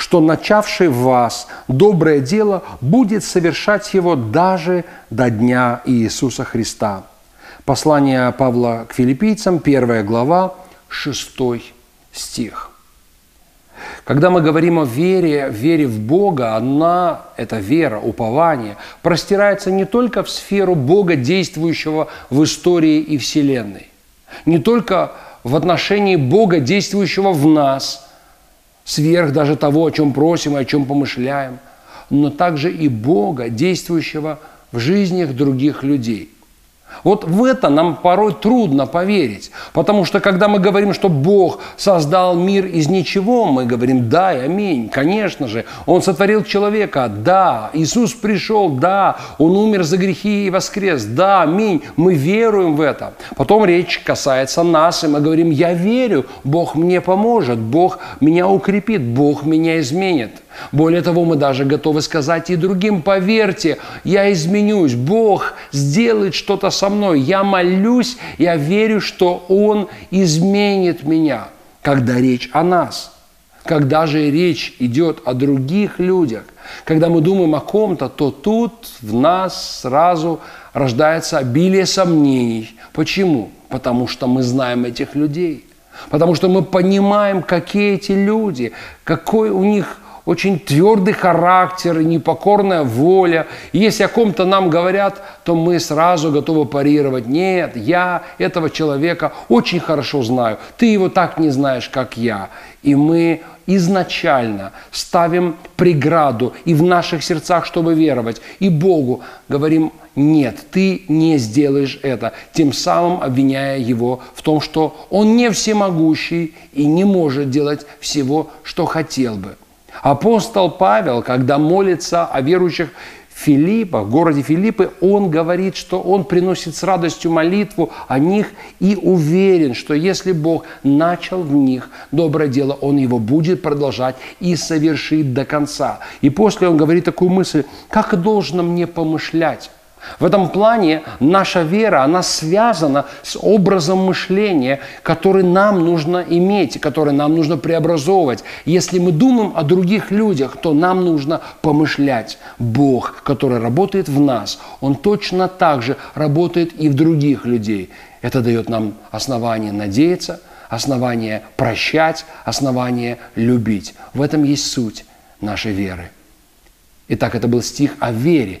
что начавший в вас доброе дело будет совершать его даже до дня Иисуса Христа. Послание Павла к филиппийцам, первая глава, шестой стих. Когда мы говорим о вере, вере в Бога, она, эта вера, упование, простирается не только в сферу Бога, действующего в истории и Вселенной, не только в отношении Бога, действующего в нас – сверх даже того, о чем просим и о чем помышляем, но также и Бога, действующего в жизнях других людей – вот в это нам порой трудно поверить, потому что когда мы говорим, что Бог создал мир из ничего, мы говорим «да» и «аминь». Конечно же, Он сотворил человека, да, Иисус пришел, да, Он умер за грехи и воскрес, да, аминь. Мы веруем в это. Потом речь касается нас, и мы говорим «я верю, Бог мне поможет, Бог меня укрепит, Бог меня изменит». Более того, мы даже готовы сказать и другим, поверьте, я изменюсь, Бог сделает что-то со мной, я молюсь, я верю, что Он изменит меня, когда речь о нас. Когда же речь идет о других людях, когда мы думаем о ком-то, то тут в нас сразу рождается обилие сомнений. Почему? Потому что мы знаем этих людей. Потому что мы понимаем, какие эти люди, какой у них очень твердый характер непокорная воля. И если о ком-то нам говорят, то мы сразу готовы парировать. Нет, я этого человека очень хорошо знаю. Ты его так не знаешь, как я. И мы изначально ставим преграду и в наших сердцах, чтобы веровать, и Богу говорим, нет, ты не сделаешь это, тем самым обвиняя его в том, что он не всемогущий и не может делать всего, что хотел бы. Апостол Павел, когда молится о верующих Филиппа, в городе Филиппы, он говорит, что он приносит с радостью молитву о них и уверен, что если Бог начал в них доброе дело, Он его будет продолжать и совершит до конца. И после он говорит такую мысль, как должно мне помышлять? В этом плане наша вера, она связана с образом мышления, который нам нужно иметь, который нам нужно преобразовывать. Если мы думаем о других людях, то нам нужно помышлять. Бог, который работает в нас, Он точно так же работает и в других людей. Это дает нам основание надеяться, основание прощать, основание любить. В этом есть суть нашей веры. Итак, это был стих о вере,